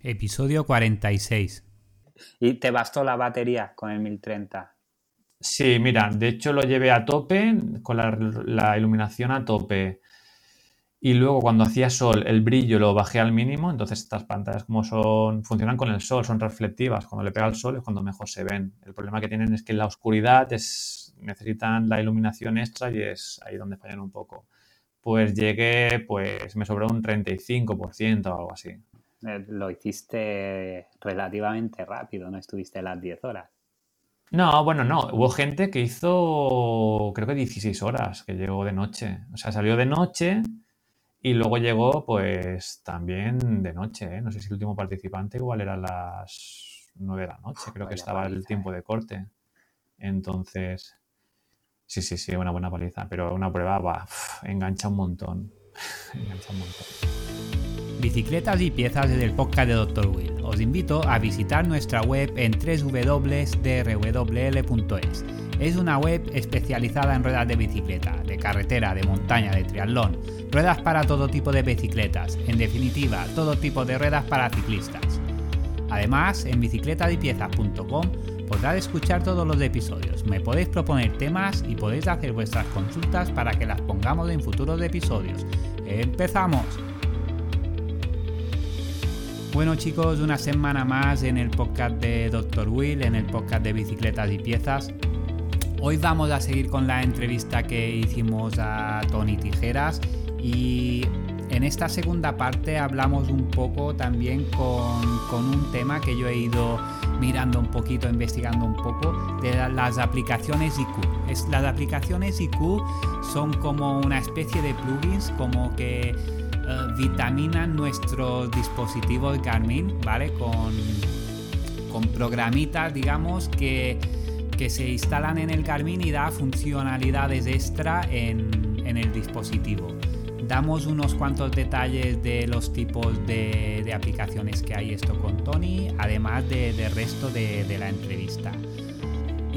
Episodio 46. ¿Y te bastó la batería con el 1030? Sí, mira, de hecho lo llevé a tope, con la, la iluminación a tope. Y luego cuando hacía sol, el brillo lo bajé al mínimo. Entonces estas pantallas como son, funcionan con el sol, son reflectivas. Cuando le pega el sol es cuando mejor se ven. El problema que tienen es que en la oscuridad es, necesitan la iluminación extra y es ahí donde fallan un poco. Pues llegué, pues me sobró un 35% o algo así. Eh, Lo hiciste relativamente rápido, no estuviste las 10 horas. No, bueno, no. Hubo gente que hizo, creo que 16 horas, que llegó de noche. O sea, salió de noche y luego llegó, pues, también de noche. ¿eh? No sé si el último participante igual era a las 9 de la noche, creo que estaba el tiempo de corte. Entonces, sí, sí, sí, una buena paliza. Pero una prueba, va, engancha un montón. Engancha un montón. Bicicletas y piezas del podcast de Dr. Will. Os invito a visitar nuestra web en www.drwl.es. Es una web especializada en ruedas de bicicleta, de carretera, de montaña, de triatlón, ruedas para todo tipo de bicicletas, en definitiva, todo tipo de ruedas para ciclistas. Además, en bicicletasypiezas.com podrás escuchar todos los episodios. Me podéis proponer temas y podéis hacer vuestras consultas para que las pongamos en futuros episodios. ¡Empezamos! Bueno chicos, una semana más en el podcast de Dr. Will, en el podcast de bicicletas y piezas. Hoy vamos a seguir con la entrevista que hicimos a Tony Tijeras y en esta segunda parte hablamos un poco también con, con un tema que yo he ido mirando un poquito, investigando un poco, de la- las aplicaciones IQ. Es, las aplicaciones IQ son como una especie de plugins, como que eh, vitaminan nuestros dispositivos Garmin, ¿vale? Con, con programitas, digamos, que, que se instalan en el Garmin y da funcionalidades extra en, en el dispositivo. Damos unos cuantos detalles de los tipos de, de aplicaciones que hay esto con Tony, además de- del resto de, de la entrevista.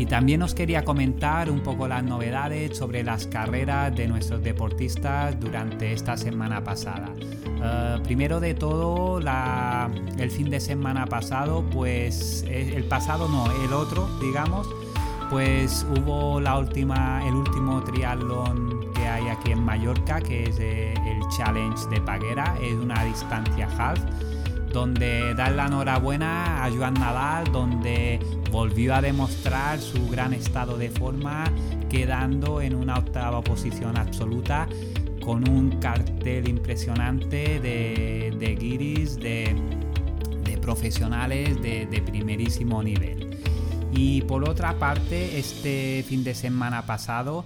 Y también os quería comentar un poco las novedades sobre las carreras de nuestros deportistas durante esta semana pasada. Eh, primero de todo, el fin de semana pasado, pues eh, el pasado no, el otro, digamos, pues hubo la última, el último triatlón que hay aquí en Mallorca, que es eh, el Challenge de Paguera, es una distancia half donde dar la enhorabuena a Joan Nadal, donde volvió a demostrar su gran estado de forma, quedando en una octava posición absoluta, con un cartel impresionante de, de guiris, de, profesionales de, de primerísimo nivel. Y por otra parte, este fin de semana pasado,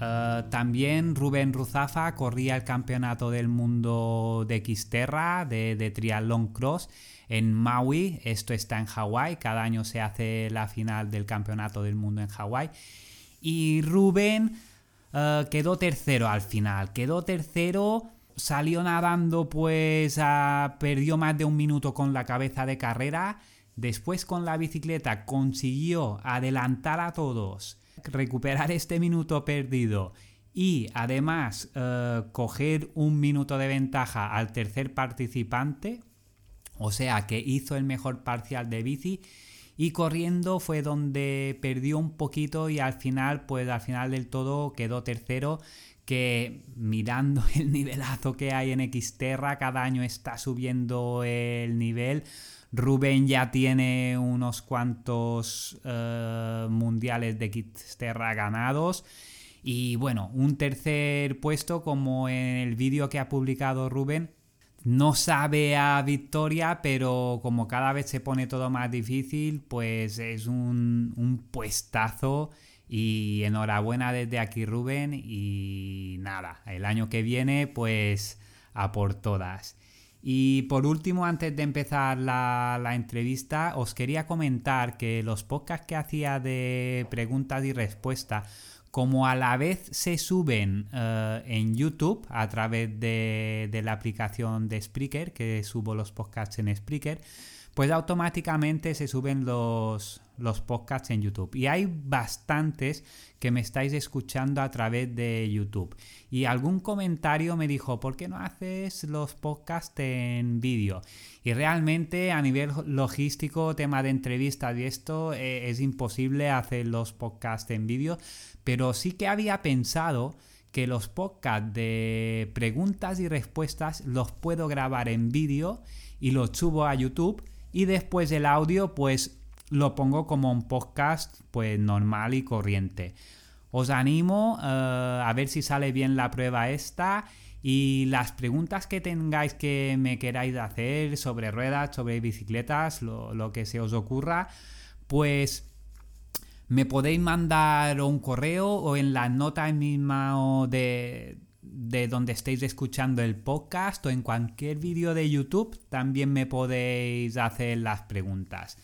eh, también Rubén Ruzafa corría el campeonato del mundo de Xterra, de, de triatlón cross, en Maui. Esto está en Hawái. Cada año se hace la final del campeonato del mundo en Hawái. Y Rubén eh, quedó tercero al final. Quedó tercero. Salió nadando, pues perdió más de un minuto con la cabeza de carrera. Después con la bicicleta consiguió adelantar a todos, recuperar este minuto perdido y además eh, coger un minuto de ventaja al tercer participante. O sea que hizo el mejor parcial de bici y corriendo fue donde perdió un poquito y al final, pues al final del todo quedó tercero que mirando el nivelazo que hay en Xterra, cada año está subiendo el nivel. Rubén ya tiene unos cuantos eh, mundiales de Xterra ganados. Y bueno, un tercer puesto como en el vídeo que ha publicado Rubén. No sabe a victoria, pero como cada vez se pone todo más difícil, pues es un, un puestazo. Y enhorabuena desde aquí Rubén. Y nada, el año que viene pues a por todas. Y por último, antes de empezar la, la entrevista, os quería comentar que los podcasts que hacía de preguntas y respuestas, como a la vez se suben eh, en YouTube a través de, de la aplicación de Spreaker, que subo los podcasts en Spreaker, pues automáticamente se suben los, los podcasts en YouTube. Y hay bastantes que me estáis escuchando a través de YouTube. Y algún comentario me dijo, ¿por qué no haces los podcasts en vídeo? Y realmente a nivel logístico, tema de entrevistas y esto, eh, es imposible hacer los podcasts en vídeo. Pero sí que había pensado que los podcasts de preguntas y respuestas los puedo grabar en vídeo y los subo a YouTube y después el audio pues lo pongo como un podcast pues normal y corriente. Os animo eh, a ver si sale bien la prueba esta y las preguntas que tengáis que me queráis hacer sobre ruedas, sobre bicicletas, lo, lo que se os ocurra, pues me podéis mandar un correo o en la nota misma de, de donde estéis escuchando el podcast o en cualquier vídeo de YouTube también me podéis hacer las preguntas.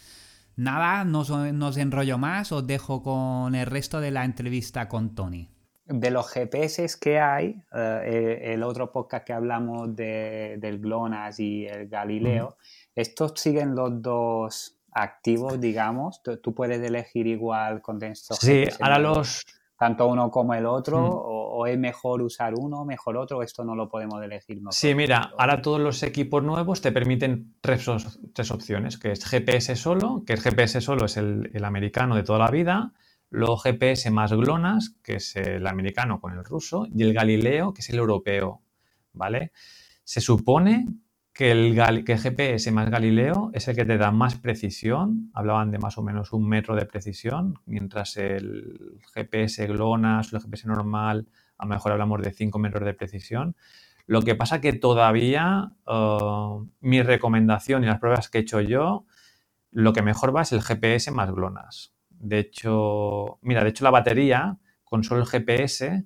Nada, no os enrollo más, os dejo con el resto de la entrevista con Tony. De los GPS que hay, eh, el, otro podcast que hablamos de, del GLONASS y el Galileo, estos siguen los dos activos, digamos. Tú, puedes elegir igual con estos. Sí, ahora los. Tanto uno como el otro, mm. o, es mejor usar uno, mejor otro, esto no lo podemos elegir nosotros. Sí, mira, ahora todos los equipos nuevos te permiten tres, tres opciones, que es GPS solo, que el GPS solo es el, el americano de toda la vida, luego GPS más GLONASS, que es el americano con el ruso, y el Galileo, que es el europeo, ¿vale? Se supone que el, GPS más Galileo es el que te da más precisión, hablaban de más o menos un metro de precisión, mientras el GPS GLONASS o el GPS normal, a lo mejor hablamos de 5 metros de precisión. Lo que pasa que todavía uh, mi recomendación y las pruebas que he hecho yo, lo que mejor va es el GPS más GLONASS. De hecho, mira, de hecho la batería con solo el GPS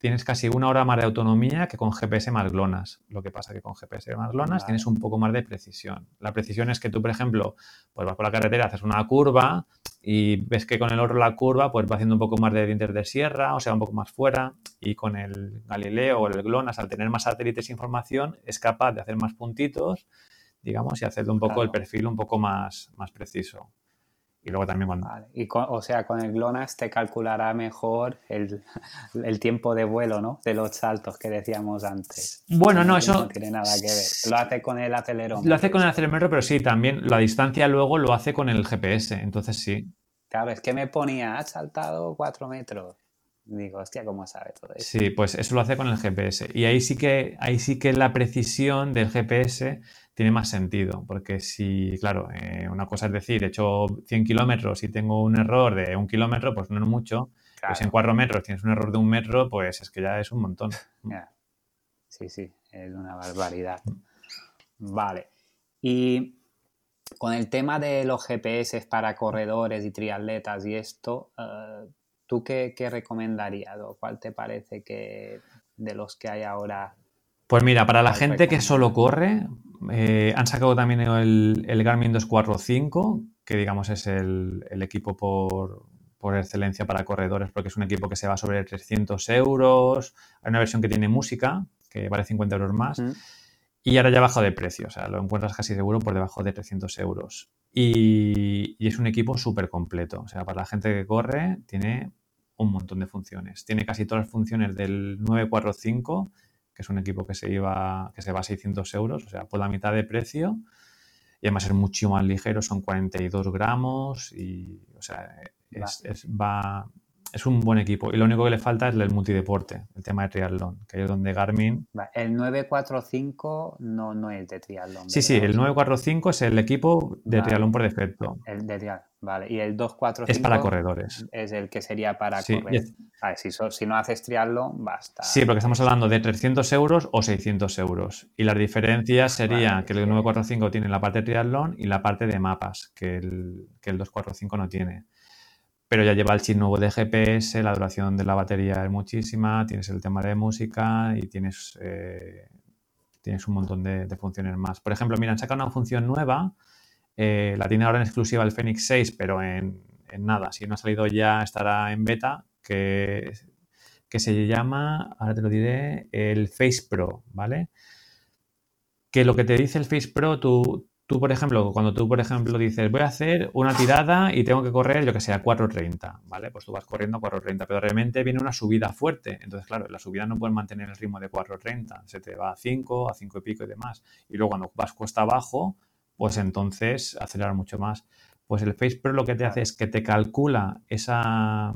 tienes casi una hora más de autonomía que con GPS más GLONASS. Lo que pasa que con GPS más GLONASS tienes un poco más de precisión. La precisión es que tú, por ejemplo, pues vas por la carretera, haces una curva y ves que con el otro la curva pues va haciendo un poco más de dientes de sierra, o sea, un poco más fuera. Y con el Galileo o el GLONASS, al tener más satélites e información, es capaz de hacer más puntitos, digamos, y hacer un poco el perfil un poco más, más preciso. Y luego también cuando... Y o sea, con el GLONASS te calculará mejor el, tiempo de vuelo, ¿no? De los saltos que decíamos antes. Bueno, no, eso... No tiene nada que ver. Lo hace con el acelerómetro. Lo hace con el acelerómetro, pero sí, también la distancia luego lo hace con el GPS, entonces sí. Claro, es que me ponía, ha saltado cuatro metros. Digo, hostia, ¿cómo sabe todo eso? Sí, pues eso lo hace con el GPS. Y ahí sí que, ahí sí que la precisión del GPS tiene más sentido, porque si, claro, eh, una cosa es decir, he hecho 100 kilómetros y tengo un error de un kilómetro, pues no es mucho. Pues en cuatro metros tienes un error de un metro, pues es que ya es un montón. Sí, sí, es una barbaridad. Vale. Y con el tema de los GPS para corredores y triatletas y esto, eh, ¿tú qué, qué recomendarías o cuál te parece que de los que hay ahora pues mira, para la gente que solo corre, eh, han sacado también el, Garmin 245, que digamos es el, equipo por, excelencia para corredores, porque es un equipo que se va sobre 300 euros. Hay una versión que tiene música, que vale 50 euros más. Y ahora ya ha bajado de precio, o sea, lo encuentras casi seguro por debajo de 300 euros. Y, y es un equipo súper completo, o sea, para la gente que corre tiene un montón de funciones. Tiene casi todas las funciones del 945 que es un equipo que se iba, que se va a 600 euros, o sea, por la mitad de precio. Y además es mucho más ligero, son 42 gramos y, o sea, es, va, es un buen equipo. Y lo único que le falta es el multideporte, el tema de triatlón, que es donde Garmin... El 945 no, no es de triatlón. Sí, sí, el 945 es el equipo de triatlón por defecto. El de triatlón, vale. Y el 245 es para corredores. Es el que sería para correr. si, si, no haces triatlón, basta. Sí, porque estamos hablando de 300 euros o 600 euros. Y las diferencias serían que el 945 tiene la parte de triatlón y la parte de mapas, que el, que el 245 no tiene pero ya lleva el chip nuevo de GPS, la duración de la batería es muchísima, tienes el tema de música y tienes, eh, tienes un montón de, funciones más. Por ejemplo, mira, han sacado una función nueva, eh, la tiene ahora en exclusiva el Fenix 6, pero en, nada, si no ha salido ya estará en beta, que, que se llama, ahora te lo diré, el Face Pro, ¿vale? Que lo que te dice el Face Pro, tú, tú, por ejemplo, cuando tú, por ejemplo, dices, voy a hacer una tirada y tengo que correr, yo que sé, a 4.30, ¿vale? Pues tú vas corriendo a 4.30, pero realmente viene una subida fuerte. Entonces, claro, la subida no puedes mantener el ritmo de 4.30, se te va a 5, a 5 y pico y demás. Y luego cuando vas cuesta abajo, pues entonces acelerar mucho más. Pues el Face Pro lo que te hace es que te calcula esa,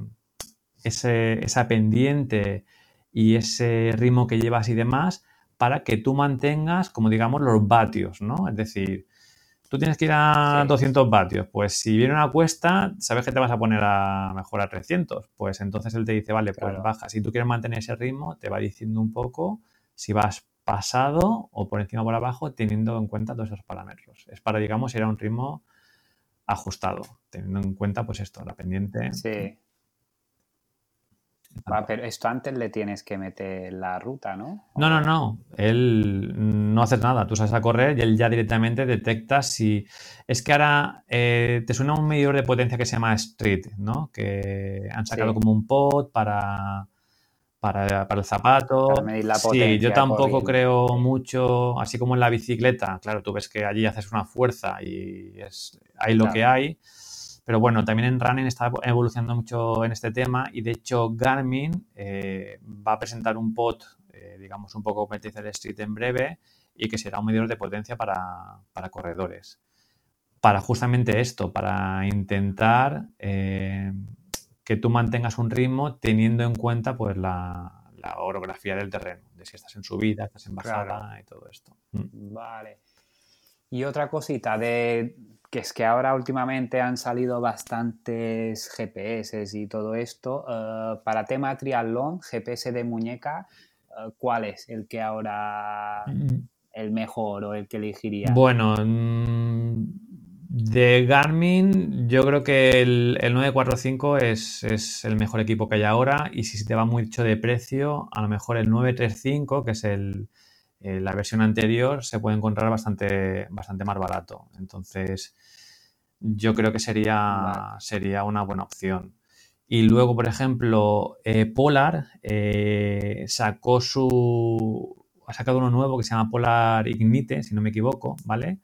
esa pendiente y ese ritmo que llevas y demás para que tú mantengas, como digamos, los vatios, ¿no? Es decir, tú tienes que ir a 200 vatios, pues si viene una cuesta, sabes que te vas a poner a mejor a 300, pues entonces él te dice, vale, pues baja. Si tú quieres mantener ese ritmo, te va diciendo un poco si vas pasado o por encima o por abajo, teniendo en cuenta todos esos parámetros. Es para, digamos, ir a un ritmo ajustado, teniendo en cuenta, pues esto, la pendiente. Sí. pero esto antes le tienes que meter la ruta, ¿no? No, no, no. Él no hace nada. Tú sales a correr y él ya directamente detecta si. Es que ahora eh, te suena un medidor de potencia que se llama Street, ¿no? Que han sacado como un pod para para, el zapato. sí, yo tampoco creo mucho, así como en la bicicleta, claro, tú ves que allí haces una fuerza y es, hay lo que hay. Pero bueno, también en running está evolucionando mucho en este tema y de hecho Garmin eh, va a presentar un pod, eh, digamos, un poco competencia de Street en breve y que será un medidor de potencia para, corredores. Para justamente esto, para intentar eh, que tú mantengas un ritmo teniendo en cuenta pues la, orografía del terreno, de si estás en subida, estás en bajada y todo esto. Mm. Vale. Y otra cosita de que es que ahora últimamente han salido bastantes GPS y todo esto. Eh, para tema triatlón, GPS de muñeca, eh, ¿cuál es el que ahora mm. el mejor o el que elegiría? Bueno, mm, de Garmin, yo creo que el, 945 es, el mejor equipo que hay ahora y si se te va mucho de precio, a lo mejor el 935, que es el, eh, la versión anterior, se puede encontrar bastante, bastante más barato. Entonces, yo creo que sería, sería una buena opción. Y luego, por ejemplo, eh, Polar eh, sacó su... ha sacado uno nuevo que se llama Polar Ignite, si no me equivoco, ¿vale?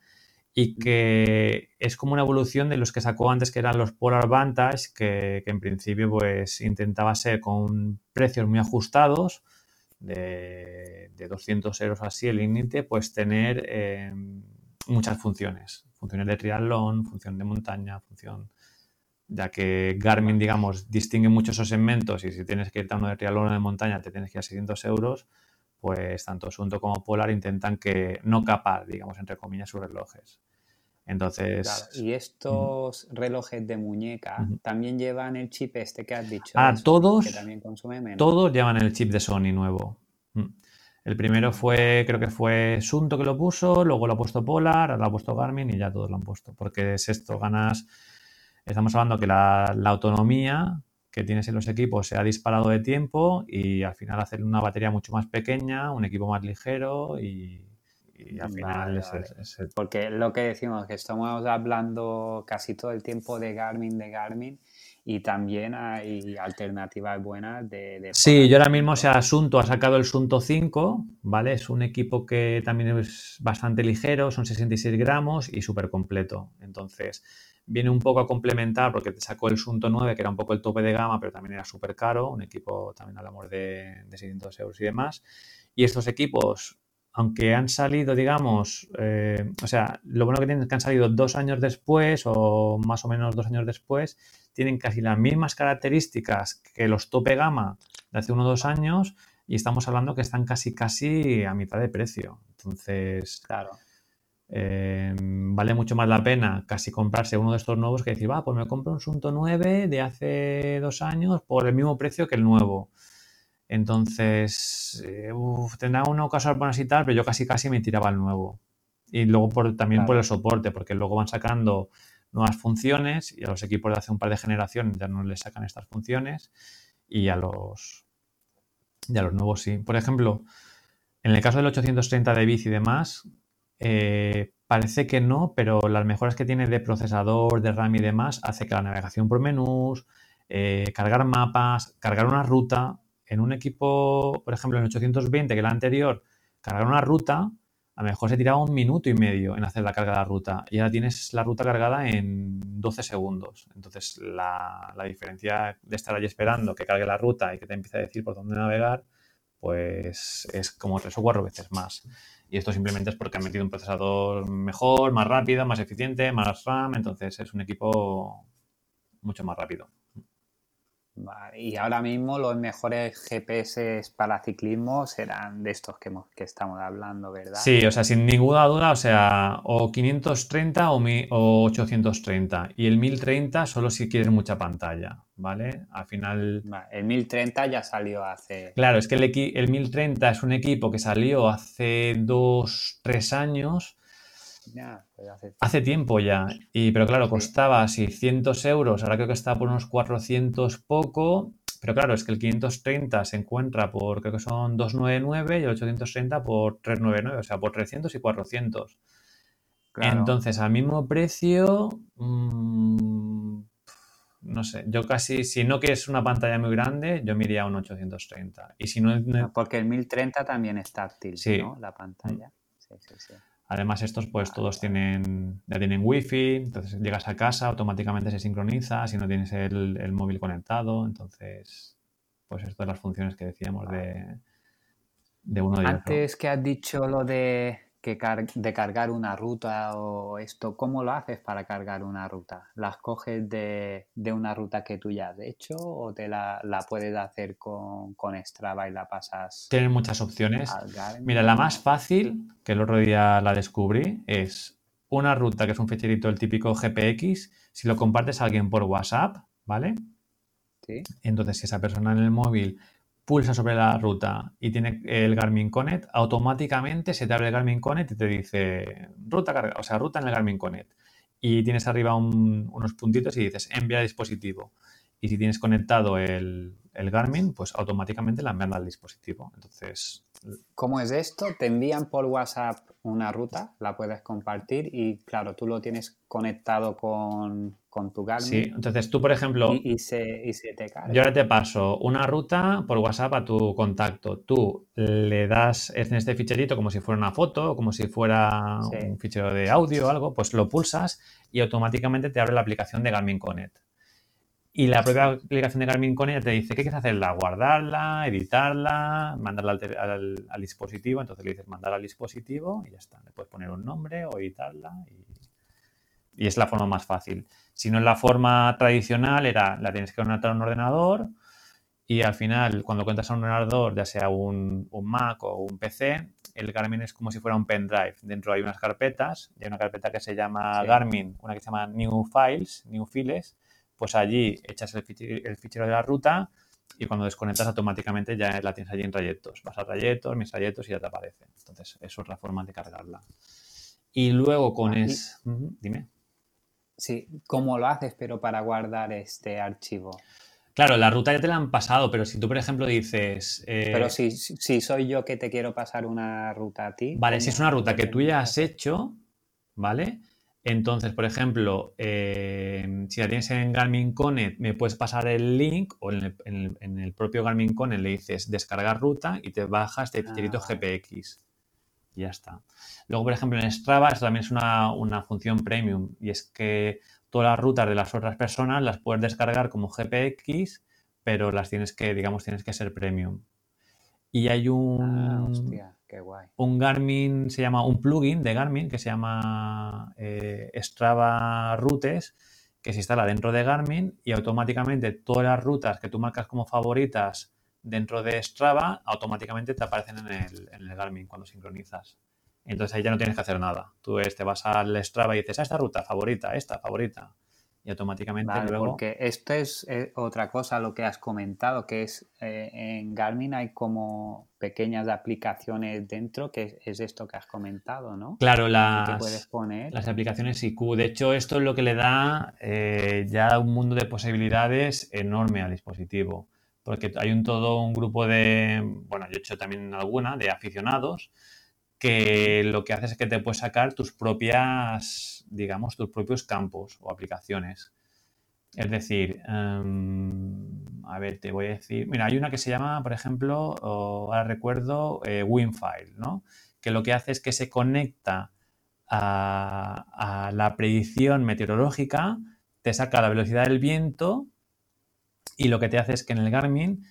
Y que es como una evolución de los que sacó antes que eran los Polar Vantage, que, en principio pues intentaba ser con precios muy ajustados, de, 200 euros así el límite, pues tener eh, muchas funciones, funciones de triatlón, función de montaña, función, ya que Garmin, digamos, distingue mucho esos segmentos y si tienes que ir a uno de triatlón o de montaña te tienes que ir a 600 euros, pues tanto Sunto como Polar intentan que no capar, digamos, entre comillas, sus relojes. Entonces. Y estos relojes de muñeca también llevan el chip este que has dicho. Ah, todos. Todos llevan el chip de Sony nuevo. Mm. El primero fue, creo que fue Sunto que lo puso, luego lo ha puesto Polar, ahora lo ha puesto Garmin y ya todos lo han puesto. Porque es esto, ganas. Estamos hablando que la, la autonomía que tienes en los equipos se ha disparado de tiempo y al final hacer una batería mucho más pequeña, un equipo más ligero y, al final es, Porque lo que decimos, que estamos hablando casi todo el tiempo de Garmin, de Garmin y también hay alternativas buenas de... sí, yo ahora mismo, o sea, Asunto ha sacado el Sunto 5, ¿vale? Es un equipo que también es bastante ligero, son 66 gramos y súper completo. Entonces, viene un poco a complementar porque te sacó el Sunto 9, que era un poco el tope de gama, pero también era súper caro, un equipo también al amor de, de 600 euros y demás. Y estos equipos, aunque han salido, digamos, eh, o sea, lo bueno que tienen es que han salido dos años después o más o menos dos años después, tienen casi las mismas características que los tope gama de hace uno o dos años y estamos hablando que están casi, casi a mitad de precio. Entonces, claro. Eh, vale mucho más la pena casi comprarse uno de estos nuevos que decir, va, pues me compro un Sunto 9 de hace dos años por el mismo precio que el nuevo. Entonces, eh, tendrá uno buenas y tal, pero yo casi casi me tiraba el nuevo. Y luego por, también por el soporte, porque luego van sacando nuevas funciones y a los equipos de hace un par de generaciones ya no les sacan estas funciones y a los, y a los nuevos sí. Por ejemplo, en el caso del 830 de bici y demás, eh, parece que no, pero las mejoras que tiene de procesador, de RAM y demás hace que la navegación por menús, eh, cargar mapas, cargar una ruta en un equipo, por ejemplo, en 820, que el anterior, cargar una ruta a lo mejor se tiraba un minuto y medio en hacer la carga de la ruta y ahora tienes la ruta cargada en 12 segundos. Entonces la, diferencia de estar allí esperando que cargue la ruta y que te empiece a decir por dónde navegar, pues es como tres o cuatro veces más. Y esto simplemente es porque han metido un procesador mejor, más rápido, más eficiente, más RAM, entonces es un equipo mucho más rápido y ahora mismo los mejores GPS para ciclismo serán de estos que, que estamos hablando, ¿verdad? Sí, o sea, sin ninguna duda, o sea, o 530 o, o 830. Y el 1030 solo si quieres mucha pantalla, ¿vale? Al final... el 1030 ya salió hace... Claro, es que el, el 1030 es un equipo que salió hace dos, tres años hace... tiempo ya. Y, pero claro, costaba 600 euros, ahora creo que está por unos 400 poco. Pero claro, es que el 530 se encuentra por, creo que son 299 y el 830 por 399, o sea, por 300 y 400. Entonces, al mismo precio, mm, no sé, yo casi, si no quieres una pantalla muy grande, yo me iría a un 830. Y si no, ah, Porque el 1030 también es táctil, ¿no? La pantalla. Mm. Sí, sí, sí. Además, estos pues todos tienen, ya tienen wifi, entonces llegas a casa, automáticamente se sincroniza si no tienes el, móvil conectado. Entonces, pues estas son las funciones que decíamos de, de uno de ellos. Antes que has dicho lo de que de cargar una ruta o esto, ¿cómo lo haces para cargar una ruta? ¿Las coges de, una ruta que tú ya has hecho o te la, puedes hacer con, con, Strava y la pasas? Tienen muchas opciones. Mira, la más fácil, que el otro día la descubrí, es una ruta que es un ficherito el típico GPX. Si lo compartes a alguien por WhatsApp, ¿vale? Sí. Entonces, si esa persona en el móvil pulsa sobre la ruta y tiene el Garmin Connect, automáticamente se te abre el Garmin Connect y te dice ruta carga, o sea, ruta en el Garmin Connect. Y tienes arriba unos puntitos y dices envía dispositivo. Y si tienes conectado el, el Garmin, pues automáticamente la envían al dispositivo. Entonces. ¿Cómo es esto? Te envían por WhatsApp una ruta, la puedes compartir y claro, tú lo tienes conectado con, tu Garmin. Sí, entonces tú, por ejemplo. Y, se, y se, te carga. Yo ahora te paso una ruta por WhatsApp a tu contacto. Tú le das en este ficherito como si fuera una foto, como si fuera un fichero de audio o algo, pues lo pulsas y automáticamente te abre la aplicación de Garmin Connect. Y la propia aplicación de Garmin Connect te dice qué quieres hacerla, guardarla, editarla, mandarla al, dispositivo. Entonces le dices mandar al dispositivo y ya está. Le puedes poner un nombre o editarla y, es la forma más fácil. Si no es la forma tradicional, era la tienes que conectar a un ordenador y al final cuando cuentas a un ordenador, ya sea un, Mac o un PC, el Garmin es como si fuera un pendrive. Dentro hay unas carpetas, y hay una carpeta que se llama Garmin, una que se llama New Files, New Files pues allí echas el fichero, de la ruta y cuando desconectas automáticamente ya la tienes allí en trayectos. Vas a trayectos, mis trayectos y ya te aparece. Entonces, eso es la forma de cargarla. Y luego con es... dime. Sí, ¿cómo lo haces pero para guardar este archivo? Claro, la ruta ya te la han pasado, pero si tú, por ejemplo, dices... Eh, pero si, si, soy yo que te quiero pasar una ruta a ti... Vale, si es una ruta que tú ya has hecho, ¿vale? Entonces, por ejemplo, eh, si la tienes en Garmin Connect, me puedes pasar el link o en el, propio Garmin Connect le dices descargar ruta y te baja este ah, GPX. Y ya está. Luego, por ejemplo, en Strava, esto también es una, una, función premium y es que todas las rutas de las otras personas las puedes descargar como GPX, pero las tienes que, digamos, tienes que ser premium. Y hay un... Ah, un Garmin, se llama un plugin de Garmin que se llama eh, Strava Routes, que se instala dentro de Garmin y automáticamente todas las rutas que tú marcas como favoritas dentro de Strava, automáticamente te aparecen en el, Garmin cuando sincronizas. Entonces ahí ya no tienes que hacer nada. Tú te vas al Strava y dices, a ah, esta ruta, favorita, esta, favorita y automáticamente luego... Porque esto es eh, otra cosa, lo que has comentado, que es eh, en Garmin hay como pequeñas aplicaciones dentro, que es, esto que has comentado, ¿no? Claro, las, puedes poner. las aplicaciones IQ. De hecho, esto es lo que le da eh, ya un mundo de posibilidades enorme al dispositivo. Porque hay un todo un grupo de, bueno, yo he hecho también alguna, de aficionados, que lo que hace es que te puedes sacar tus propias, digamos, tus propios campos o aplicaciones. Es decir, em, a ver, te voy a decir, mira, hay una que se llama, por ejemplo, ahora recuerdo, eh, WinFile, ¿no? que lo que hace es que se conecta a, a la predicción meteorológica, te saca la velocidad del viento y lo que te hace es que en el Garmin,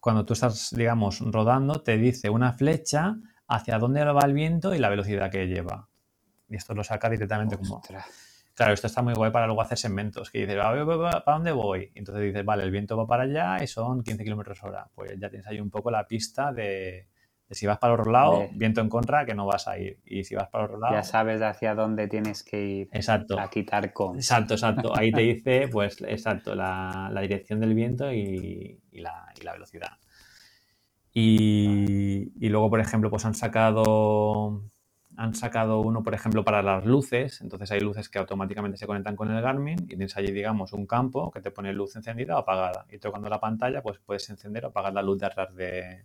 cuando tú estás, digamos, rodando, te dice una flecha hacia dónde va el viento y la velocidad que lleva. Y esto lo saca directamente como... Claro, esto está muy guay para luego hacer segmentos, que dices, ¿para dónde voy? Y entonces dices, vale, el viento va para allá y son 15 kilómetros hora. Pues ya tienes ahí un poco la pista de, si vas para otro lado, viento en contra, que no vas a ir. Y si vas para otro lado... Ya sabes hacia dónde tienes que ir exacto. a quitar con. Exacto, exacto. Ahí te dice, pues, exacto, la, dirección del viento y, la, y la, velocidad. Y, y, luego, por ejemplo, pues han sacado han sacado uno, por ejemplo, para las luces. Entonces hay luces que automáticamente se conectan con el Garmin y tienes allí, digamos, un campo que te pone luz encendida o apagada. Y tocando la pantalla, pues puedes encender o apagar la luz de atrás de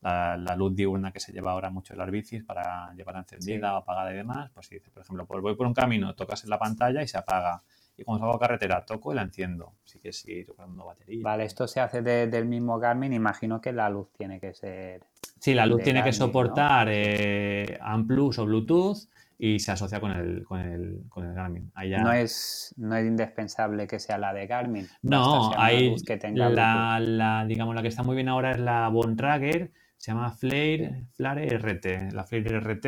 la, luz diurna que se lleva ahora mucho en las bicis para llevar encendida o apagada y demás. Pues si dices, por ejemplo, pues voy por un camino, tocas en la pantalla y se apaga. Y cuando salgo a carretera, toco y la enciendo. Si quieres seguir tocando batería. Vale, esto se hace del mismo Garmin. Imagino que la luz tiene que ser Sí, la luz tiene que soportar eh, Amplus o Bluetooth y se asocia con el, con el, con el Garmin. No, es, no es indispensable que sea la de Garmin. No, hay que tenga la, la, digamos, la que está muy bien ahora es la Bontrager, se llama Flare, Flare RT. La Flare RT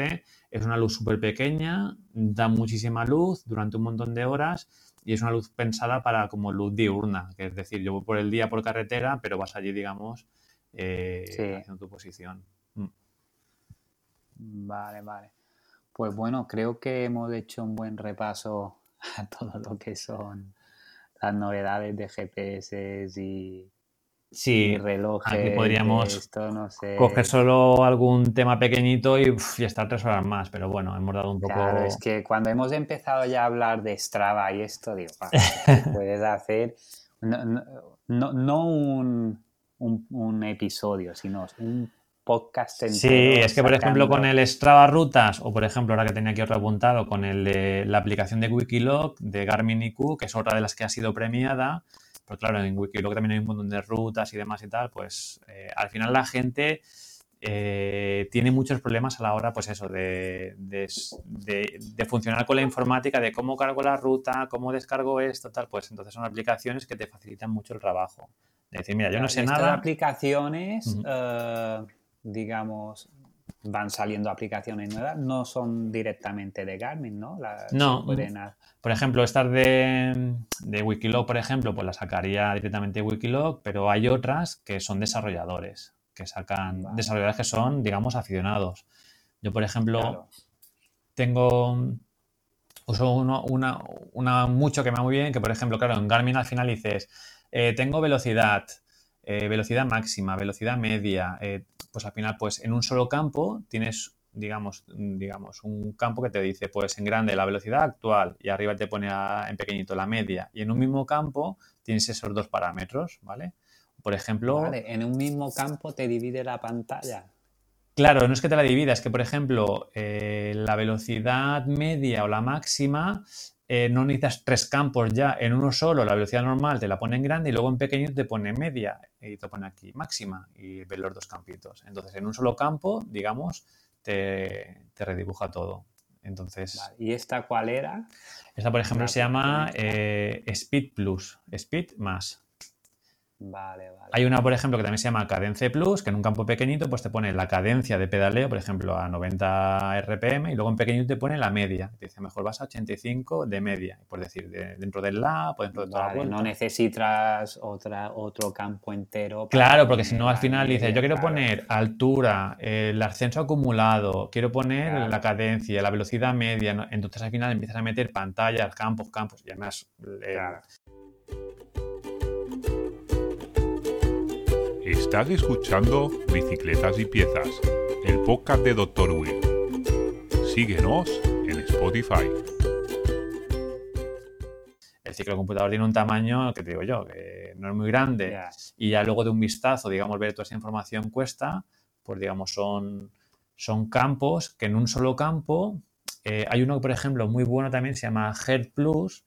es una luz súper pequeña, da muchísima luz durante un montón de horas y es una luz pensada para como luz diurna, que es decir, yo voy por el día por carretera, pero vas allí, digamos, eh, haciendo tu posición. Mm. Vale, vale. Pues bueno, creo que hemos hecho un buen repaso a todo lo que son las novedades de GPS y, sí, relojes. Aquí podríamos coger solo algún tema pequeñito y, estar tres horas más, pero bueno, hemos dado un poco. Claro, es que cuando hemos empezado ya a hablar de Strava y esto, digo, puedes hacer no un un, episodio, sino un podcast entero. Sí, es que por ejemplo con el Strava Rutas o por ejemplo ahora que tenía aquí otro apuntado con el de la aplicación de Wikilog de Garmin IQ, que es otra de las que ha sido premiada, pero claro, en Wikilog también hay un montón de rutas y demás y tal, pues eh, al final la gente eh, tiene muchos problemas a la hora, pues eso, de, de, funcionar con la informática, de cómo cargo la ruta, cómo descargo esto, tal, pues entonces son aplicaciones que te facilitan mucho el trabajo. Es decir, mira, yo no sé nada. Aplicaciones, eh, digamos, van saliendo aplicaciones nuevas, no son directamente de Garmin, ¿no? no. Por ejemplo, estas de, de, Wikilog, por ejemplo, pues las sacaría directamente de Wikilog, pero hay otras que son desarrolladores, que sacan desarrolladores que son, digamos, aficionados. Yo, por ejemplo, tengo uso una, una, mucho que me va muy bien, que por ejemplo, claro, en Garmin al final dices, eh, tengo velocidad, eh, velocidad máxima, velocidad media, eh, pues al final, pues en un solo campo tienes, digamos, digamos, un campo que te dice, pues en grande la velocidad actual y arriba te pone en pequeñito la media. Y en un mismo campo tienes esos dos parámetros, ¿vale? Por ejemplo... Vale, en un mismo campo te divide la pantalla. Claro, no es que te la divida, es que, por ejemplo, la velocidad media o la máxima eh, no necesitas tres campos ya en uno solo, la velocidad normal te la pone en grande y luego en pequeño te pone media y te pone aquí máxima y ves los dos campitos. Entonces, en un solo campo, digamos, te, redibuja todo. Entonces, ¿Y esta cuál era? Esta, por ejemplo, se llama eh, Speed Plus, Speed más. Vale, vale. Hay una, por ejemplo, que también se llama Cadence Plus, que en un campo pequeñito pues te pone la cadencia de pedaleo, por ejemplo, a 90 RPM, y luego en pequeñito te pone la media. Te dice, mejor vas a 85 de media, por decir, dentro del lab o dentro de toda la No necesitas otra, otro campo entero. Claro, porque si no al final dices, yo quiero poner altura, el ascenso acumulado, quiero poner la cadencia, la velocidad media, entonces al final empiezas a meter pantallas, campos, campos, y además eh, Estás escuchando Bicicletas y Piezas, el podcast de Dr. Will. Síguenos en Spotify. El ciclo computador tiene un tamaño que te digo yo, que no es muy grande. Y ya luego de un vistazo, digamos, ver toda esa información cuesta, pues digamos, son, son campos que en un solo campo, eh, hay uno, por ejemplo, muy bueno también, se llama Head Plus,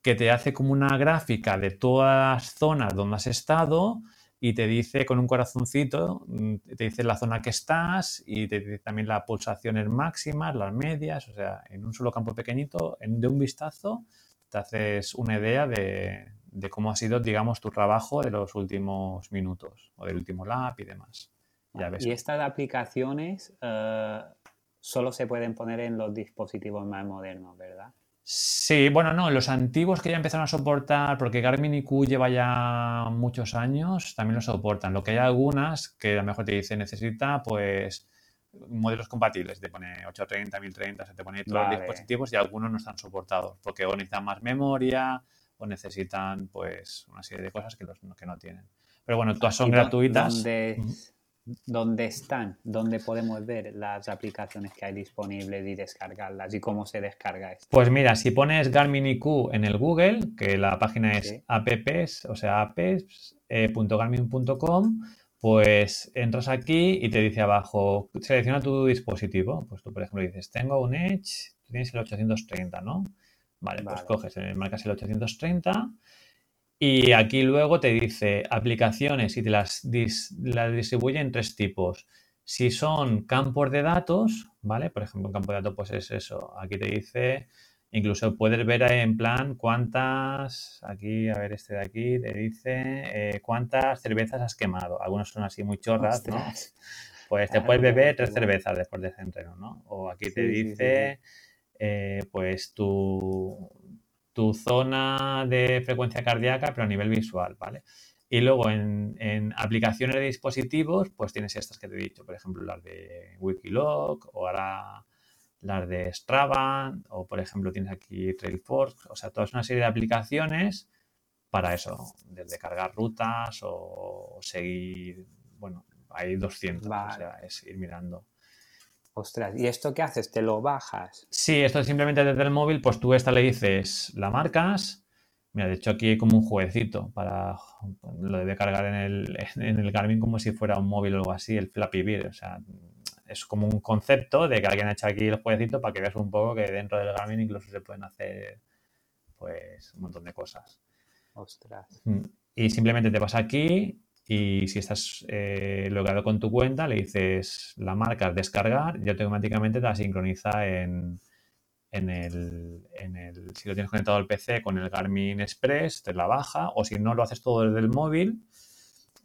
que te hace como una gráfica de todas las zonas donde has estado y te dice con un corazoncito, mm, te dice la zona que estás y te dice también las pulsaciones máximas, las medias, o sea, en un solo campo pequeñito, en, de un vistazo, te haces una idea de, cómo ha sido, digamos, tu trabajo de los últimos minutos o del último lap y demás. Ya ves. Y estas aplicaciones eh, solo se pueden poner en los dispositivos más modernos, ¿verdad? Sí, bueno, no, los antiguos que ya empezaron a soportar, porque Garmin IQ lleva ya muchos años, también lo soportan. Lo que hay algunas que a lo mejor te dice necesita, pues, modelos compatibles, te pone 830, 1030, se te pone todos los dispositivos y algunos no están soportados, porque o necesitan más memoria o necesitan, pues, una serie de cosas que, los, que no tienen. Pero bueno, todas son gratuitas dónde están, dónde podemos ver las aplicaciones que hay disponibles y descargarlas y cómo se descarga esto. Pues mira, si pones Garmin IQ en el Google, que la página es apps, o sea, apps.garmin.com, pues entras aquí y te dice abajo, selecciona tu dispositivo. Pues tú, por ejemplo, dices, tengo un Edge, tienes el 830, ¿no? Vale, pues coges, eh, marcas el 830 y aquí luego te dice aplicaciones y te las, distribuye en tres tipos. Si son campos de datos, ¿vale? Por ejemplo, un campo de datos pues es eso. Aquí te dice, incluso puedes ver en plan cuántas, aquí, a ver este de aquí, te dice eh, cuántas cervezas has quemado. Algunos son así muy chorras, ¿no? Pues te puedes beber tres cervezas después de ese entreno, ¿no? O aquí te dice, eh, pues tu tu zona de frecuencia cardíaca, pero a nivel visual, ¿vale? Y luego en, aplicaciones de dispositivos, pues tienes estas que te he dicho, por ejemplo, las de Wikiloc o ahora las de Strava o por ejemplo tienes aquí Trailforce, o sea, toda una serie de aplicaciones para eso, desde cargar rutas o seguir, bueno, hay 200, o sea, es ir mirando. Ostras, ¿y esto qué haces? ¿Te lo bajas? Sí, esto es simplemente desde el móvil, pues tú esta le dices, la marcas. Mira, de hecho aquí hay como un jueguecito para lo de cargar en el, en el Garmin como si fuera un móvil o algo así, el Flappy Bird. O sea, es como un concepto de que alguien ha hecho aquí el jueguecito para que veas un poco que dentro del Garmin incluso se pueden hacer pues un montón de cosas. Ostras. Mm. Y simplemente te vas aquí y si estás eh, logrado con tu cuenta, le dices la marca descargar y automáticamente te la sincroniza en, en, el, en el, si lo tienes conectado al PC con el Garmin Express, te la baja, o si no lo haces todo desde el móvil,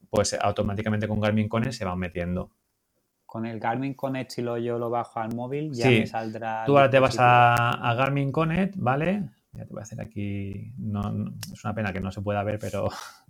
pues automáticamente con Garmin Connect se va metiendo. Con el Garmin Connect, si lo, yo lo bajo al móvil, ya me saldrá. Tú ahora te vas a, Garmin Connect, ¿vale? Ya te voy a hacer aquí. no, es una pena que no se pueda ver, pero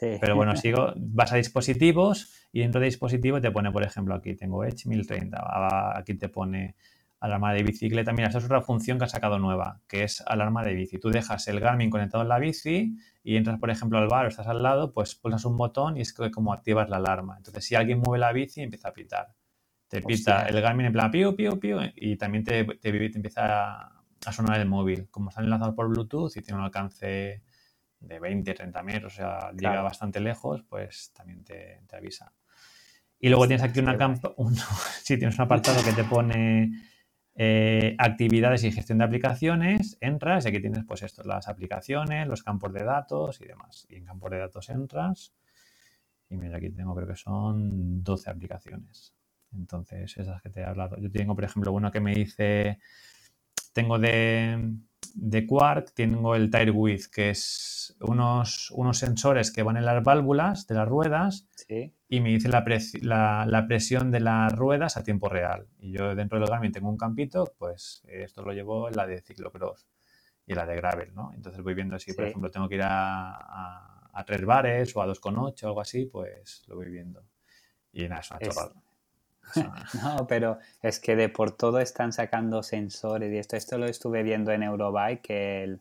pero bueno, sigo, vas a dispositivos y dentro de dispositivo te pone, por ejemplo, aquí tengo Edge 1030, aquí te pone alarma de bicicleta. Mira, esta es otra función que ha sacado nueva, que es alarma de bici. Tú dejas el Garmin conectado en la bici y entras, por ejemplo, al bar o estás al lado, pues pulsas un botón y es como activas la alarma. Entonces, si alguien mueve la bici, empieza a pitar. Te pita el Garmin en plan piu, piu, piu y también te, te, empieza a sonar el móvil. Como están enlazados por Bluetooth y tiene un alcance de 20, 30 metros, o sea, llega bastante lejos, pues también te, avisa. Y luego tienes aquí una campo, un, sí, tienes un apartado que te pone eh, actividades y gestión de aplicaciones, entras y aquí tienes pues esto, las aplicaciones, los campos de datos y demás. Y en campos de datos entras y mira, aquí tengo creo que son 12 aplicaciones. Entonces, esas que te he hablado. Yo tengo, por ejemplo, uno que me dice, tengo de, de Quark, tengo el Tire Width, que es unos, unos sensores que van en las válvulas de las ruedas y me dice la, la, presión de las ruedas a tiempo real. Y yo dentro del Garmin tengo un campito, pues esto lo llevo en la de ciclocross y la de gravel, ¿no? Entonces voy viendo si, por ejemplo, tengo que ir a, a, a 3 bares o a 2,8 o algo así, pues lo voy viendo. Y nada, es una chorrada. No, pero es que de por todo están sacando sensores y esto, esto lo estuve viendo en Eurobike, que el,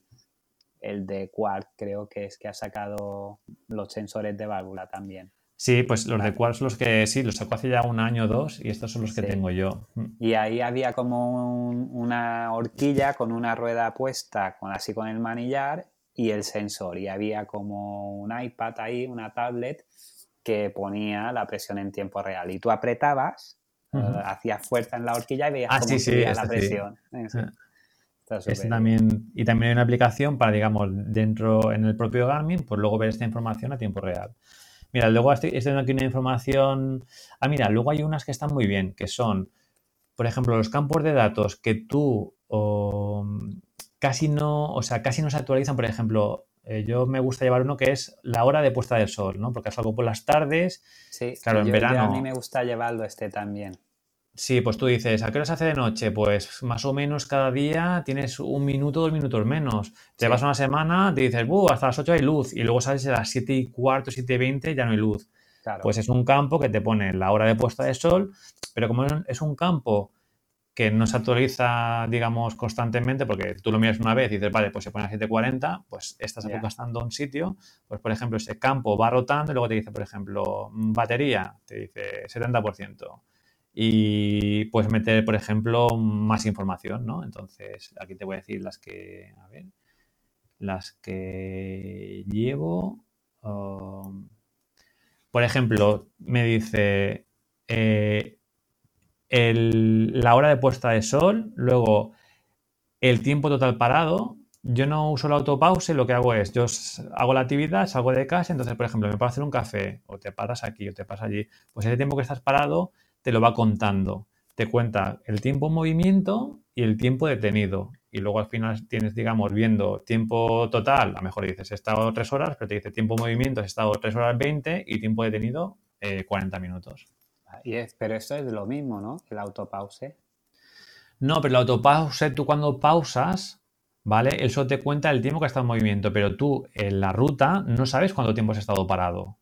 el de Quark creo que es que ha sacado los sensores de válvula también. Sí, pues los de Quark son los que sí, los sacó hace ya un año o dos y estos son los que tengo yo. Mm. Y ahí había como una horquilla con una rueda puesta, con, así con el manillar y el sensor. Y había como un iPad ahí, una tablet que ponía la presión en tiempo real. Y tú apretabas, eh, hacías fuerza en la horquilla y veías ah, cómo subía la presión. Ah. Este también, y también hay una aplicación para, digamos, dentro en el propio Garmin, pues luego ver esta información a tiempo real. Mira, luego estoy, estoy viendo aquí una información. Ah, mira, luego hay unas que están muy bien, que son, por ejemplo, los campos de datos que tú o, casi no, o sea, casi no se actualizan. Por ejemplo, eh, yo me gusta llevar uno que es la hora de puesta del sol, ¿no? Porque salgo por las tardes. Sí, Claro, en yo verano. a mí me gusta llevarlo este también. Sí, pues tú dices, ¿a qué hora se hace de noche? Pues más o menos cada día tienes un minuto, dos minutos menos. Te Sí. vas una semana, te dices, "Buh, hasta las 8 hay luz. Y luego sales a las 7 y cuarto, 7 y 20, ya no hay luz. Claro. Pues es un campo que te pone la hora de puesta de sol, pero como es es un campo que no se actualiza, digamos, constantemente, porque tú lo miras una vez y dices, vale, pues se pone a 7.40, pues estás Ya. gastando un sitio, pues por ejemplo, ese campo va rotando y luego te dice, por ejemplo, mm, batería, te dice 70%. Y puedes meter, por ejemplo, más información, ¿no? Entonces, aquí te voy a decir las que, a ver, las que llevo. um, por ejemplo, me dice eh, la hora de puesta de sol, luego el tiempo total parado. Yo no uso la autopause, lo que hago es, yo hago la actividad, salgo de casa, entonces, por ejemplo, me puedo hacer un café, o te paras aquí, o te paras allí. Pues ese tiempo que estás parado te lo va contando. Te cuenta el tiempo en movimiento y el tiempo detenido. Y luego al final tienes, digamos, viendo tiempo total, a lo mejor dices, he estado tres horas, pero te dice tiempo en movimiento, he estado tres horas 20 y tiempo detenido, eh, 40 minutos. Y es- pero esto es lo mismo, ¿no? El autopause. No, pero la autopause, tú cuando pausas, ¿vale? Él solo te cuenta el tiempo que está en movimiento, pero tú en la ruta no sabes cuánto tiempo has estado parado.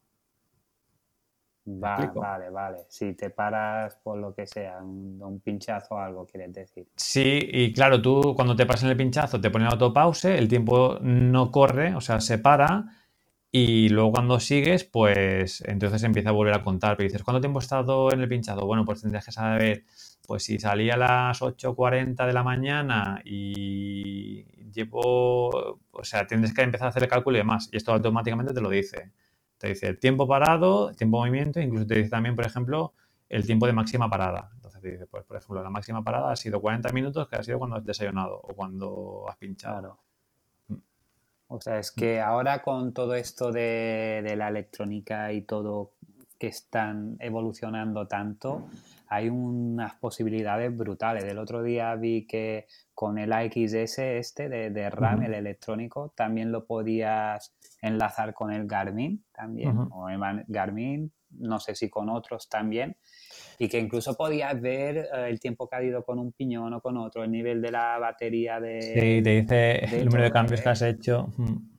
Va, vale, vale. Si te paras por lo que sea, un, un pinchazo o algo, quieres decir. Sí, y claro, tú cuando te pasas en el pinchazo te pone el autopause, el tiempo no corre, o sea, se para, y luego cuando sigues, pues entonces empieza a volver a contar. Pero dices, ¿cuánto tiempo he estado en el pinchazo? Bueno, pues tendrías que saber, pues si salí a las 8.40 de la mañana y llevo, o sea, tienes que empezar a hacer el cálculo y demás, y esto automáticamente te lo dice. Te dice tiempo parado, tiempo de movimiento, incluso te dice también, por ejemplo, el tiempo de máxima parada. Entonces te dice, pues, por ejemplo, la máxima parada ha sido 40 minutos, que ha sido cuando has desayunado o cuando has pinchado. O sea, es que ahora con todo esto de, de la electrónica y todo que están evolucionando tanto, hay unas posibilidades brutales. El otro día vi que con el AXS este de, de RAM, el electrónico, también lo podías enlazar con el Garmin también, o el Garmin, no sé si con otros también, y que incluso podías ver eh, el tiempo que ha ido con un piñón o con otro, el nivel de la batería de... Sí, te dice el número de cambios que ¿eh? has hecho. Mm.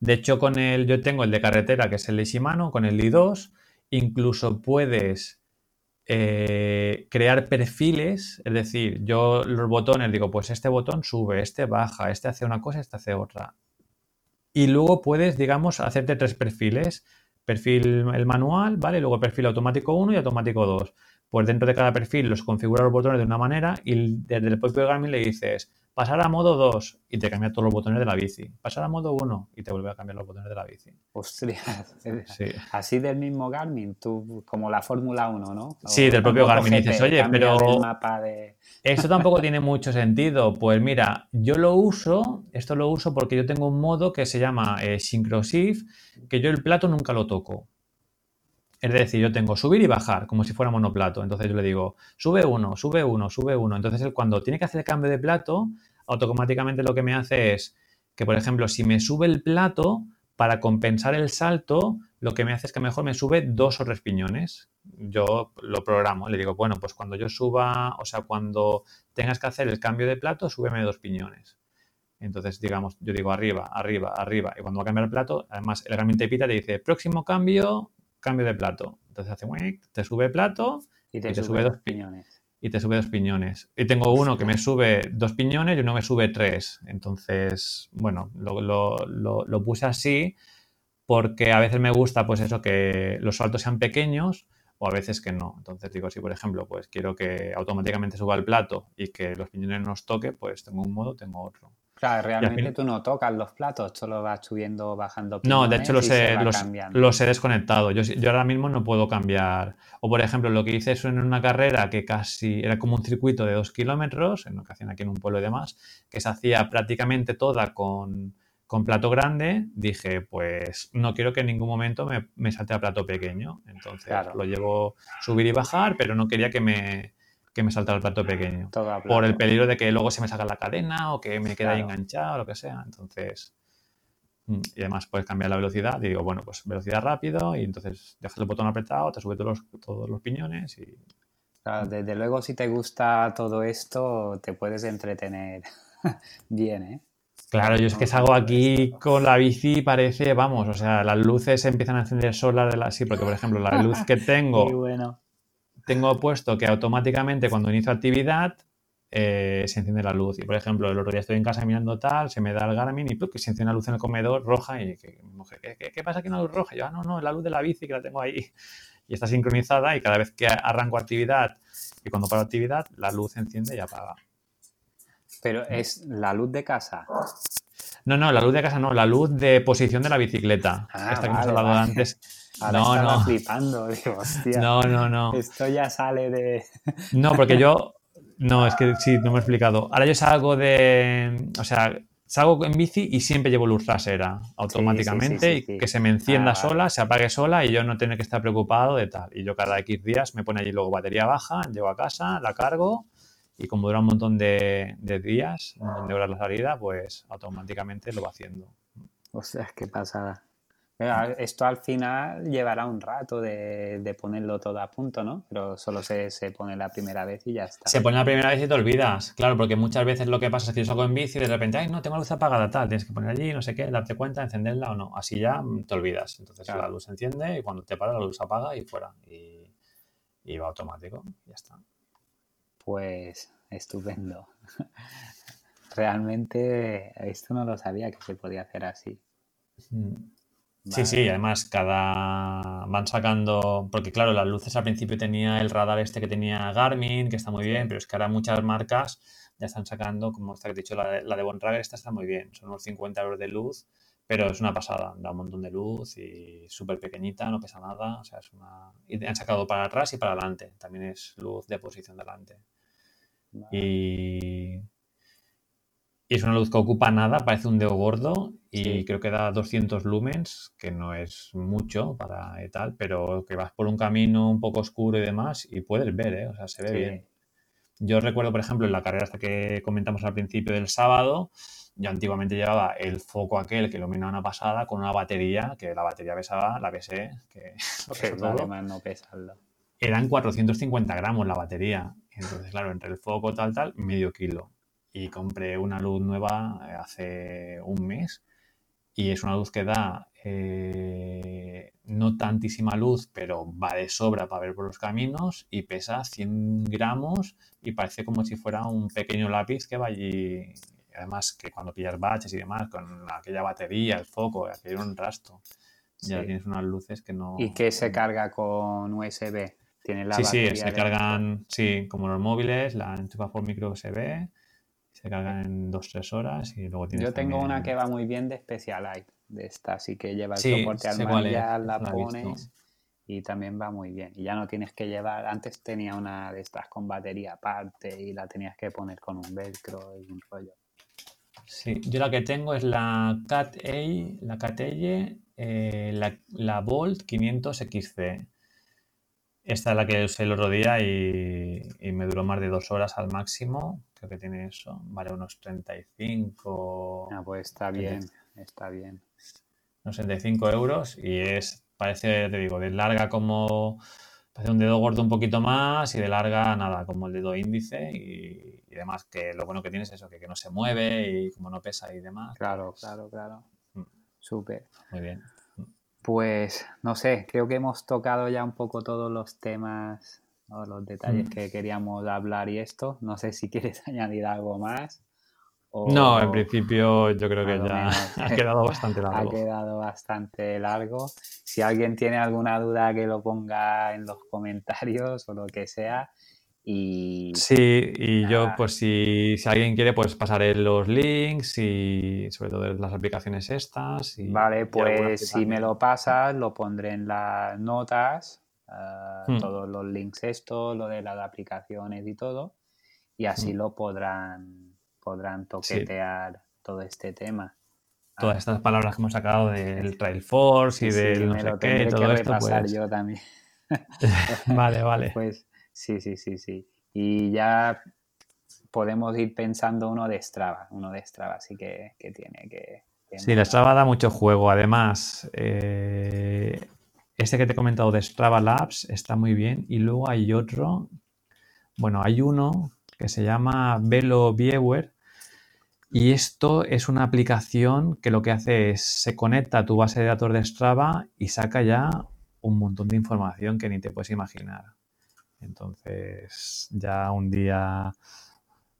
De hecho, con el, yo tengo el de carretera, que es el de Shimano, con el i2, incluso puedes eh, crear perfiles, es decir, yo los botones digo, pues este botón sube, este baja, este hace una cosa, este hace otra. Y luego puedes, digamos, hacerte tres perfiles. Perfil el manual, ¿vale? Luego perfil automático 1 y automático 2. Pues dentro de cada perfil los configura los botones de una manera y desde el propio Garmin le dices pasar a modo 2 y te cambia todos los botones de la bici. Pasar a modo 1 y te vuelve a cambiar los botones de la bici. Sí. así del mismo Garmin, tú como la Fórmula 1, ¿no? Sí, del propio Garmin. Dices, "Oye, pero- de... Esto tampoco tiene mucho sentido. Pues mira, yo lo uso, esto lo uso porque yo tengo un modo que se llama eh, Syncroshift, que yo el plato nunca lo toco. Es decir, yo tengo subir y bajar, como si fuera monoplato. Entonces yo le digo, sube uno, sube uno, sube uno. Entonces cuando tiene que hacer el cambio de plato, automáticamente lo que me hace es que, por ejemplo, si me sube el plato, para compensar el salto, lo que me hace es que mejor me sube dos o tres piñones. Yo lo programo, le digo, bueno, pues cuando yo suba, o sea, cuando tengas que hacer el cambio de plato, súbeme dos piñones. Entonces, digamos, yo digo arriba, arriba, arriba. Y cuando va a cambiar el plato, además el herramienta pita te dice, próximo cambio, cambio de plato. Entonces hace, te sube plato Y te, y te sube sube dos piñones. y te sube dos piñones. Y tengo uno que me sube dos piñones y uno me sube tres. Entonces, bueno, lo, lo- lo- lo puse así porque a veces me gusta, pues eso, que los saltos sean pequeños o a veces que no. Entonces digo, si por ejemplo, pues quiero que automáticamente suba el plato y que los piñones no os toque, pues tengo un modo, tengo otro. Claro, realmente tú no tocas los platos, solo vas subiendo, bajando No, de hecho los he, los, he desconectado. Yo, yo ahora mismo no puedo cambiar. O por ejemplo, lo que hice es en una carrera que casi era como un circuito de dos kilómetros, en ocasión aquí en un pueblo y demás, que se hacía prácticamente toda con, con plato grande, dije, pues no quiero que en ningún momento me, salte a plato pequeño. Entonces lo llevo subir y bajar, pero no quería que me, que me saltara el plato pequeño. Por el peligro de que luego se me salga la cadena o que me quede ahí enganchado o lo que sea. Entonces, mm, y además puedes cambiar la velocidad. Y digo, bueno, pues velocidad rápido y entonces dejas el botón apretado, te sube todos los, todos los piñones y... desde luego si te gusta todo esto, te puedes entretener bien, ¿eh? Claro, yo es que salgo aquí con la bici parece, vamos, o sea, las luces empiezan a encender solas de la... Sí, porque por ejemplo la luz que tengo... bueno. Tengo puesto que automáticamente cuando inicio actividad eh, se enciende la luz. Y por ejemplo, el otro día estoy en casa mirando tal, se me da el Garmin y que se enciende la luz en el comedor roja y que, ¿qué, qué, pasa aquí una luz roja? Y yo, ah, no, no, es la luz de la bici que la tengo ahí. Y está sincronizada y cada vez que arranco actividad y cuando paro actividad, la luz se enciende y apaga. Pero es la luz de casa. No, no, la luz de casa no, la luz de posición de la bicicleta. Ah, esta que hemos hablado antes. no, no. flipando, digo, hostia. No, no, no. Esto ya sale de. no, porque yo. No, es que sí, no me he explicado. Ahora yo salgo de. O sea, salgo en bici y siempre llevo luz trasera automáticamente y que se me encienda ah, sola, se apague sola y yo no tengo que estar preocupado de tal. Y yo cada X días me pone allí luego batería baja, llego a casa, la cargo y como dura un montón de, días, un montón de horas la salida, pues automáticamente lo va haciendo. O sea, qué pasada. Esto al final llevará un rato de, ponerlo todo a punto, ¿no? Pero solo se, pone la primera vez y ya está. Se pone la primera vez y te olvidas, claro, porque muchas veces lo que pasa es que yo salgo en bici y de repente, ay, no, tengo la luz apagada, tal, tienes que poner allí, no sé qué, darte cuenta, encenderla o no. Así ya te olvidas. Entonces la luz se enciende y cuando te para la luz se apaga y fuera. Y, y va automático, ya está. Pues estupendo. Realmente esto no lo sabía que se podía hacer así. Mm. Sí, sí, además cada van sacando, porque claro, las luces al principio tenía el radar este que tenía Garmin, que está muy bien, pero es que ahora muchas marcas ya están sacando, como esta que he dicho, la de, la de Bontrager, esta está muy bien, son unos 50 euros de luz, pero es una pasada, da un montón de luz y súper pequeñita, no pesa nada, o sea, es una... Y han sacado para atrás y para adelante, también es luz de posición delante. Y... es una luz que ocupa nada, parece un dedo gordo y creo que da 200 lumens, que no es mucho para tal, pero que vas por un camino un poco oscuro y demás y puedes ver, ¿eh? o sea, se ve bien. Yo recuerdo, por ejemplo, en la carrera hasta que comentamos al principio del sábado, yo antiguamente llevaba el foco aquel que iluminaba una pasada con una batería, que la batería pesaba, la pesé, que no pesarlo. Eran 450 gramos la batería. Entonces, claro, entre el foco tal, tal, medio kilo. Y compré una luz nueva eh, hace un mes y es una luz que da eh, no tantísima luz, pero va de sobra para ver por los caminos y pesa 100 gramos y parece como si fuera un pequeño lápiz que va allí. Además que cuando pillas baches y demás, con aquella batería, el foco, aquello un rastro, ya tienes unas luces que no... ¿Y que se carga con USB? ¿Tiene la sí, sí, se cargan, sí, como los móviles, la enchufa por micro USB, se cargan en 2-3 horas y luego tienes Yo tengo una que va muy bien de Specialized, de esta, así que lleva el soporte al manual, la pones y también va muy bien. Y ya no tienes que llevar, antes tenía una de estas con batería aparte y la tenías que poner con un velcro y un rollo. Sí, yo la que tengo es la Cat A, la Cat eh, la, la Volt 500 XC. Esta es la que usé el otro día y, me duró más de dos horas al máximo. Creo que tiene eso, vale unos 35. Ah, pues está bien, está bien. Unos 65 euros y es, parece, te digo, de larga como, parece un dedo gordo un poquito más y de larga nada, como el dedo índice y, y demás, que lo bueno que tiene es eso, que, que, no se mueve y como no pesa y demás. Claro, claro, claro. Mm. Súper. Muy bien. Pues no sé, creo que hemos tocado ya un poco todos los temas, los detalles mm. que queríamos hablar y esto. No sé si quieres añadir algo más. no, en principio yo creo que ya ha quedado bastante largo. Ha quedado bastante largo. Si alguien tiene alguna duda que lo ponga en los comentarios o lo que sea. Y, sí, y yo pues si, alguien quiere pues pasaré los links y sobre todo las aplicaciones estas. vale, pues si me lo pasas lo pondré en las notas, ah, hmm. todos los links estos, lo de las aplicaciones y todo, y así hmm. lo podrán, podrán toquetear todo este tema. todas estas palabras que hemos sacado del Trail Force y Sí, del no sé lo qué, todo que esto, pues. yo también. Vale, vale. Pues sí, sí, sí, sí. Y ya podemos ir pensando uno de Strava, uno de Strava sí que, que tiene que... que Sí, la. Strava da mucho juego. Además, eh, este que te he comentado de Strava Labs está muy bien. Y luego hay otro, bueno, hay uno que se llama Velo Viewer. Y esto es una aplicación que lo que hace es se conecta a tu base de datos de Strava y saca ya un montón de información que ni te puedes imaginar. Entonces, ya un día,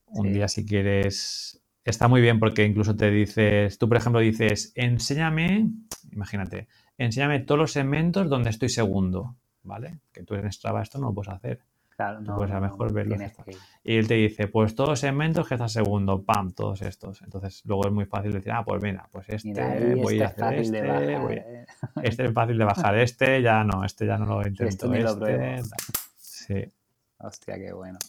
un Sí. día si quieres, está muy bien porque incluso te dices, tú por ejemplo dices, enséñame, imagínate, enséñame todos los segmentos donde estoy segundo, ¿vale? Que tú en Strava esto no lo puedes hacer. Claro, no, pues a lo mejor verlo Y él te dice, pues todos los segmentos que estás segundo, pam, todos estos. Entonces luego es muy fácil decir, ah, pues mira, pues este, Mira, ahí voy este a hacer este, bajar, voy a- ¿eh? este es fácil de bajar, este ya no, este ya no lo intento. Este, pruebo. tal. Sí. Hostia, qué bueno.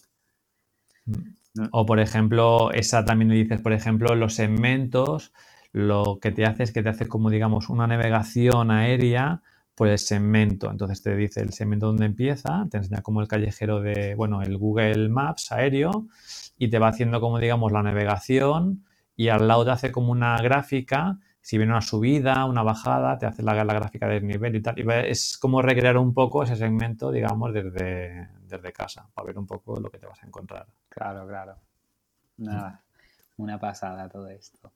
O por ejemplo, esa también le dices, por ejemplo, los segmentos, lo que te hace es que te hace como digamos una navegación aérea por el segmento. Entonces te dice el segmento donde empieza, te enseña como el callejero de, bueno, el Google Maps aéreo y te va haciendo como digamos la navegación y al lado te hace como una gráfica. Si viene una subida, una bajada, te hace la, la gráfica del nivel y tal. Y es como recrear un poco ese segmento, digamos, desde, desde casa, para ver un poco lo que te vas a encontrar. Claro, claro. Nada, una pasada todo esto.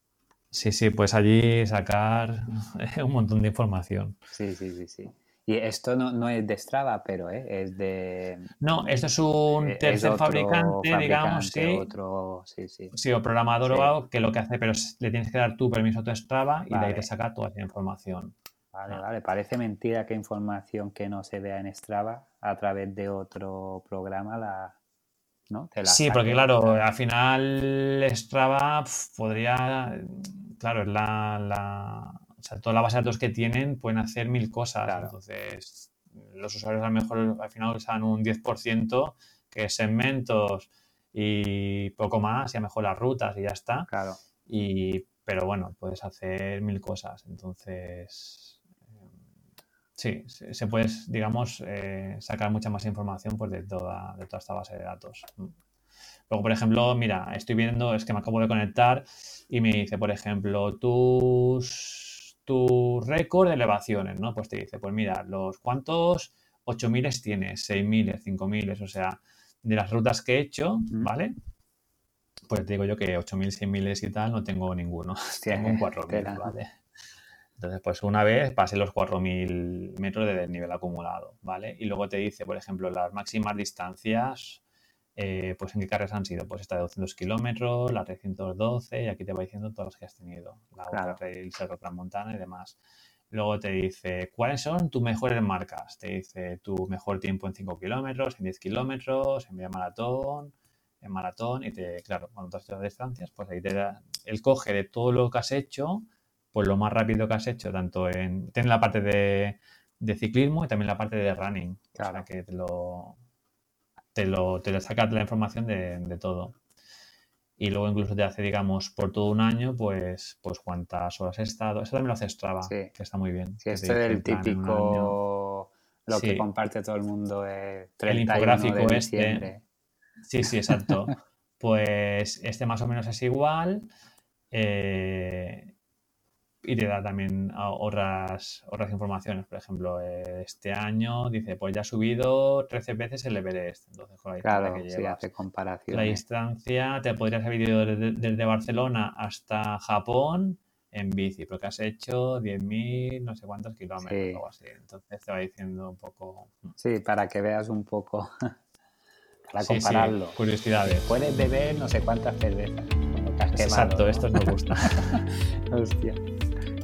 Sí, sí, pues allí sacar un montón de información. Sí, sí, sí, sí. Y esto no, no es de Strava, pero ¿eh? es de... No, esto es un eh, es tercer fabricante, digamos, sí. Otro, sí, sí. Sí, o programador Sí. o algo que lo que hace, pero le tienes que dar tu permiso a tu Strava y de ahí te saca toda esa información. Vale, vale. Parece mentira que información que no se vea en Strava a través de otro programa la... ¿No? Sí, saque. porque claro, al final Strava pf, podría, claro, es la, la- o sea, toda la base de datos que tienen pueden hacer mil cosas. Claro. Entonces, los usuarios a lo mejor al final usan un 10% que es segmentos y poco más, y a lo mejor las rutas y ya está. Claro. Y, pero bueno, puedes hacer mil cosas. Entonces, eh, sí, se, puede, digamos, eh, sacar mucha más información pues, de, toda, de toda esta base de datos. Luego, por ejemplo, mira, estoy viendo, es que me acabo de conectar y me dice, por ejemplo, tus, tu récord de elevaciones, ¿no? Pues te dice, pues mira, los cuántos 8000 tienes, 6000, 5000, o sea, de las rutas que he hecho. ¿vale? Pues te digo yo que 8000, 6000 y tal no tengo ninguno. Tengo un 4000, tela. ¿vale? Entonces, pues una vez pasé los 4000 metros de desnivel acumulado, ¿vale? Y luego te dice, por ejemplo, las máximas distancias, eh, pues en qué carreras han sido. Pues esta de 200 kilómetros, la 312, y aquí te va diciendo todas las que has tenido. La Claro. Trail, Cerro Transmontana y demás. Luego te dice, ¿cuáles son tus mejores marcas? Te dice tu mejor tiempo en 5 kilómetros, en 10 kilómetros, en media maratón, en maratón, y te, claro, cuando tú has hecho las distancias, pues ahí te da, él coge de todo lo que has hecho, pues lo más rápido que has hecho, tanto en, tiene la parte de, de ciclismo y también la parte de running, o sea Claro. que te lo, te lo, te lo saca la información de, de todo. Y luego incluso te hace, digamos, por todo un año, pues, pues cuántas horas he estado. Eso también lo hace Strava, Sí. que está muy bien. Sí, esto es el típico... Lo que comparte todo el mundo es 31 El infográfico de este. Sí, sí, exacto. Pues este más o menos es igual. eh, y te da también otras, otras informaciones. Por ejemplo, eh, este año dice, pues ya ha subido 13 veces el Everest. Entonces, con la distancia Claro, que sí, llevas. hace La comparaciones. distancia te podrías haber ido desde, desde Barcelona hasta Japón en bici, porque has hecho 10.000, no sé cuántos kilómetros Sí. o algo así. Entonces te va diciendo un poco... Sí, para que veas un poco, para Sí, sí, compararlo. curiosidades. Puedes beber no sé cuántas cervezas. Exacto, esto nos gusta. Hostia,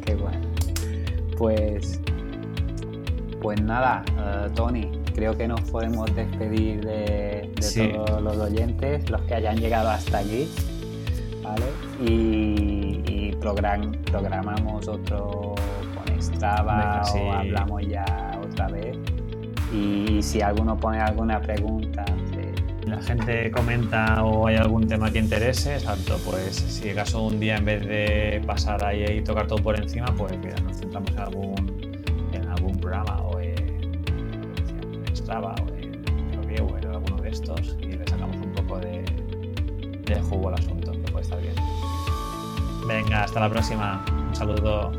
qué bueno. Pues, pues nada, eh, Tony, creo que nos podemos despedir de, de Sí. todos los oyentes, los que hayan llegado hasta aquí, ¿vale? Y, y program- programamos otro con Strava sí. o hablamos ya otra vez. Y si alguno pone alguna pregunta, la gente comenta o hay algún tema que interese, exacto, pues si acaso un día en vez de pasar ahí y tocar todo por encima, pues mira, nos centramos en algún, en algún programa o en, Strava o en Review o en alguno de estos y le sacamos un poco de, de jugo al asunto, que puede estar bien. Venga, hasta la próxima. Un saludo.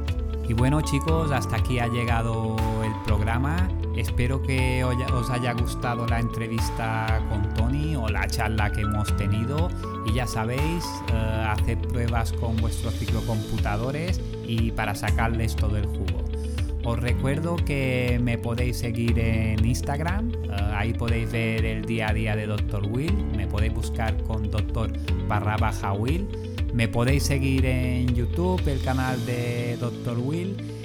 Y bueno chicos, hasta aquí ha llegado el programa. Espero que os haya gustado la entrevista con Tony o la charla que hemos tenido. Y ya sabéis, eh, hacer pruebas con vuestros ciclocomputadores y para sacarles todo el jugo. Os recuerdo que me podéis seguir en Instagram, eh, ahí podéis ver el día a día de Dr. Will, me podéis buscar con Dr. barra baja Will, me podéis seguir en YouTube, el canal de Dr. Will.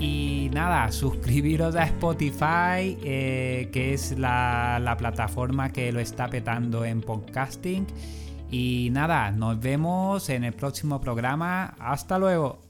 Y nada, suscribiros a Spotify, eh, que es la, la plataforma que lo está petando en podcasting. Y nada, nos vemos en el próximo programa. Hasta luego.